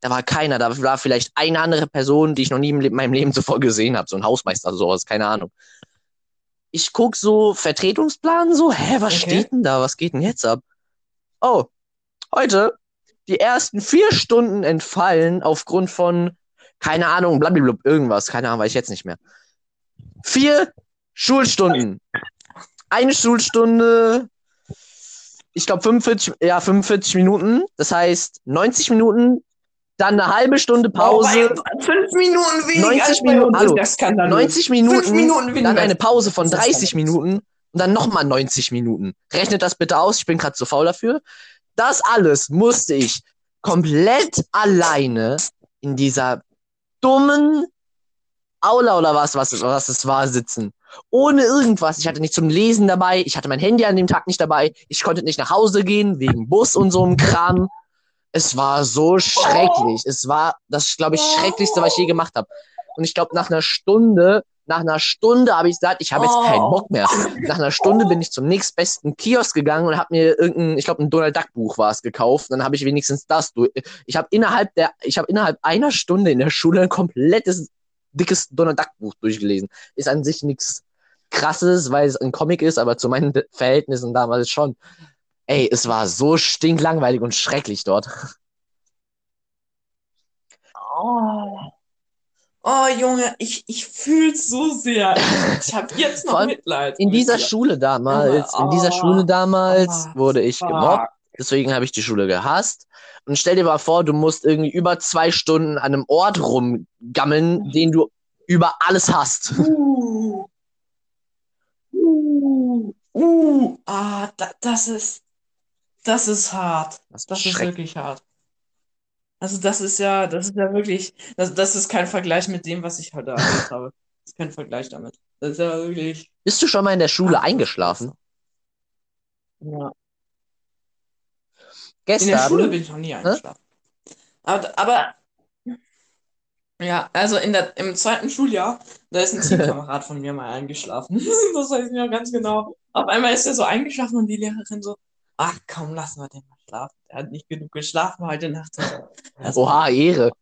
B: Da war keiner, da war vielleicht eine andere Person, die ich noch nie in meinem Leben zuvor gesehen habe, so ein Hausmeister oder sowas, keine Ahnung. Ich guck so Vertretungsplan so, hä, was
A: Okay.
B: steht denn da? Was geht denn jetzt ab? Oh, heute die ersten vier Stunden entfallen aufgrund von, keine Ahnung, blablabla, irgendwas. Keine Ahnung, weiß ich jetzt nicht mehr. Vier Schulstunden. Eine Schulstunde, ich glaube 45, ja, 45 Minuten. Das heißt 90 Minuten, dann eine halbe Stunde Pause.
A: Oh, fünf Minuten weniger
B: 90
A: als bei
B: Minuten, hallo.
A: Das kann dann
B: 90 Minuten,
A: Minuten weniger.
B: dann eine Pause von
A: Das ist
B: 30
A: skandalös.
B: Minuten und dann nochmal 90 Minuten. Rechnet das bitte aus, ich bin gerade zu faul dafür. Das alles musste ich komplett alleine in dieser dummen Aula oder was, was, was es war, sitzen. Ohne irgendwas. Ich hatte nichts zum Lesen dabei. Ich hatte mein Handy an dem Tag nicht dabei. Ich konnte nicht nach Hause gehen wegen Bus und so einem Kram. Es war so schrecklich. Es war das, glaube ich, schrecklichste, was ich je gemacht habe. Und ich glaube, nach einer Stunde, nach einer Stunde habe ich gesagt, ich habe jetzt keinen Bock mehr. Nach einer Stunde bin ich zum nächstbesten Kiosk gegangen und habe mir irgendein, ich glaube, ein Donald Duck Buch war es gekauft. Dann habe ich wenigstens das durch. Ich habe innerhalb der, ich habe innerhalb einer Stunde in der Schule ein komplettes dickes Donald Duck Buch durchgelesen. Ist an sich nichts krasses, weil es ein Comic ist, aber zu meinen Verhältnissen damals schon. Ey, es war so stinklangweilig und schrecklich dort.
A: Oh. Oh, Junge, ich, ich fühl's so sehr. Ich habe jetzt noch Mitleid.
B: In dieser
A: dir.
B: Schule damals,
A: Aber,
B: in dieser
A: oh,
B: Schule damals
A: oh,
B: wurde ich
A: fuck.
B: gemobbt. Deswegen habe ich die Schule gehasst. Und stell dir mal vor, du musst irgendwie über zwei Stunden an einem Ort rumgammeln, den du über alles hast.
A: Uh. Uh. Uh. Ah, da, das ist, das ist hart.
B: Das
A: Das ist wirklich hart. Also das ist ja, das ist ja wirklich, das, das ist kein Vergleich mit dem, was ich heute erlebt habe. Das ist kein Vergleich damit. Das ist ja wirklich.
B: Bist du schon mal in der Schule eingeschlafen?
A: Ja. In der Schule
B: Gestern,
A: bin ich noch nie eingeschlafen. Aber, aber ja, also in der, im zweiten Schuljahr, da ist ein Teamkamerad von mir mal eingeschlafen. Das weiß ich noch ganz genau. Auf einmal ist er so eingeschlafen und die Lehrerin so, ach komm, lassen wir den mal schlafen. Er hat nicht genug geschlafen heute Nacht. Das
B: oha, Ehre.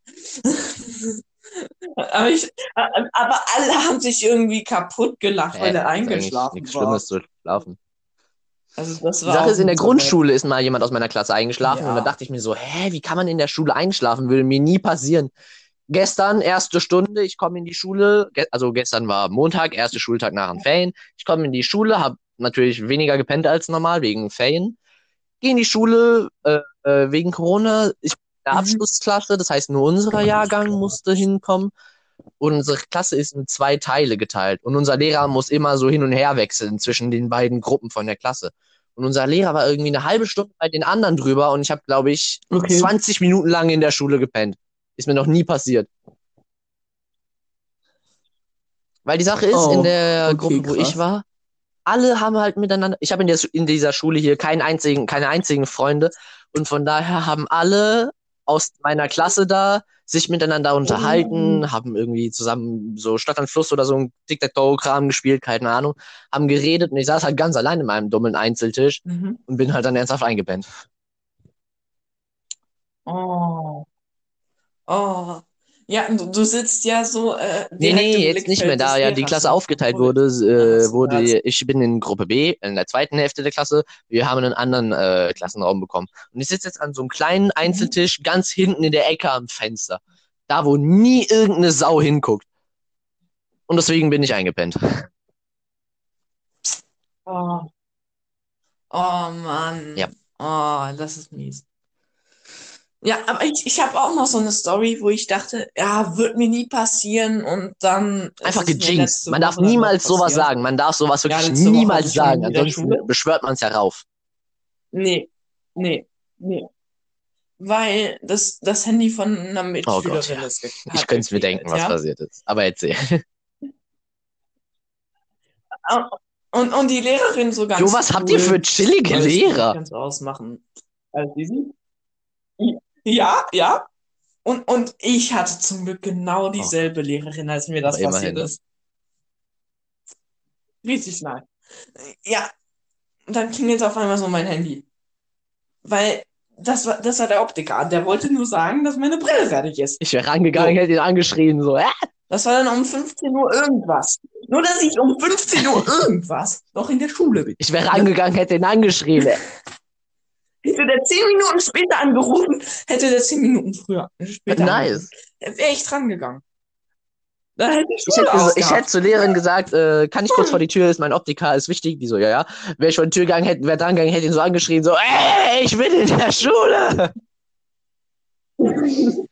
A: aber, ich, aber alle haben sich irgendwie kaputt gelacht, weil
B: Hä,
A: er
B: ist
A: eingeschlafen
B: Nichts
A: war.
B: Schlimmes zu schlafen.
A: Also das
B: Die
A: war
B: Sache
A: auch
B: ist, in der
A: so
B: Grundschule ist mal jemand aus meiner Klasse eingeschlafen
A: Ja.
B: und da dachte ich mir so, hä, wie kann man in der Schule einschlafen? Würde mir nie passieren. Gestern, erste Stunde, ich komme in die Schule, also gestern war Montag, erster Schultag nach den Ferien. Ich komme in die Schule, habe natürlich weniger gepennt als normal wegen Ferien. Gehe in die Schule äh, äh, wegen Corona. Ich bin in der
A: Mhm.
B: Abschlussklasse, das heißt nur unser Jahrgang musste hinkommen. Und unsere Klasse ist in zwei Teile geteilt. Und unser Lehrer muss immer so hin und her wechseln zwischen den beiden Gruppen von der Klasse. Und unser Lehrer war irgendwie eine halbe Stunde bei den anderen drüber und ich habe, glaube ich,
A: Okay.
B: 20 Minuten lang in der Schule gepennt. Ist mir noch nie passiert. Weil die Sache ist,
A: Oh,
B: in der
A: okay,
B: Gruppe, wo
A: krass.
B: ich war, alle haben halt miteinander. Ich habe in, der, in dieser Schule hier keinen einzigen, keine einzigen Freunde. Und von daher haben alle aus meiner Klasse da sich miteinander unterhalten, haben irgendwie zusammen so Stadt an Fluss oder so ein Tic-Tac-Toe-Kram gespielt, keine Ahnung, haben geredet und ich saß halt ganz allein in meinem dummen Einzeltisch
A: Mhm.
B: und bin halt dann ernsthaft eingepennt.
A: Oh. Oh. Ja, du, du sitzt ja so äh,
B: Nee, nee, jetzt nicht mehr, da ja die. Klasse aufgeteilt
A: Wurde-
B: äh, wurde, ich bin in Gruppe B, in der zweiten Hälfte der Klasse, wir haben einen anderen äh, Klassenraum bekommen. Und ich sitze jetzt an so einem kleinen Einzeltisch ganz hinten in der Ecke am Fenster. Da, wo nie irgendeine Sau hinguckt. Und deswegen bin ich eingepennt.
A: Oh. Oh Mann.
B: Ja.
A: Oh, das ist mies. Ja, aber ich, ich habe auch noch so eine Story, wo ich dachte, ja, wird mir nie passieren und dann
B: Einfach gejinxt.
A: letzte
B: Man darf niemals sowas sagen. Man darf sowas
A: Ja,
B: wirklich
A: hatte
B: niemals sagen. Ansonsten beschwört man es ja rauf.
A: Nee, nee, nee. Weil das, das Handy von einer
B: Oh Gott,
A: Mitschülerin
B: ja.
A: ist ge-
B: Ich könnte es mir denken, was
A: ja?
B: passiert ist. Aber erzähl.
A: Und, und die Lehrerin so ganz
B: Jo, was habt ihr
A: cool,
B: für chillige Lehrer?
A: Ganz ausmachen. Also die sind- Ja, ja. Und, und ich hatte zum Glück genau dieselbe Lehrerin, als mir das
B: Aber
A: passiert
B: immerhin.
A: ist. Richtig nice. Ja, und dann klingelt auf einmal so mein Handy. Weil das war, das war der Optiker. Der wollte nur sagen, dass meine Brille fertig ist.
B: Ich wäre rangegangen,
A: So.
B: hätte ihn angeschrien, so, äh?
A: Das war dann um 15 Uhr irgendwas. Nur, dass ich um 15 Uhr irgendwas noch in der Schule bin.
B: Ich wäre rangegangen, hätte ihn angeschrien. Äh.
A: Hätte der zehn Minuten später angerufen, hätte der zehn Minuten früher später
B: Nice.
A: wäre ich dran gegangen. Da hätte ich,
B: Ich hätte, ich hätte zur Lehrerin gesagt, äh, kann ich kurz vor die Tür, ist mein Optiker, ist wichtig. Die so, ja, ja. Wäre ich vor die Tür gegangen, hätte, wäre dran gegangen, hätte ihn so angeschrien, so, ey, ich bin in der Schule.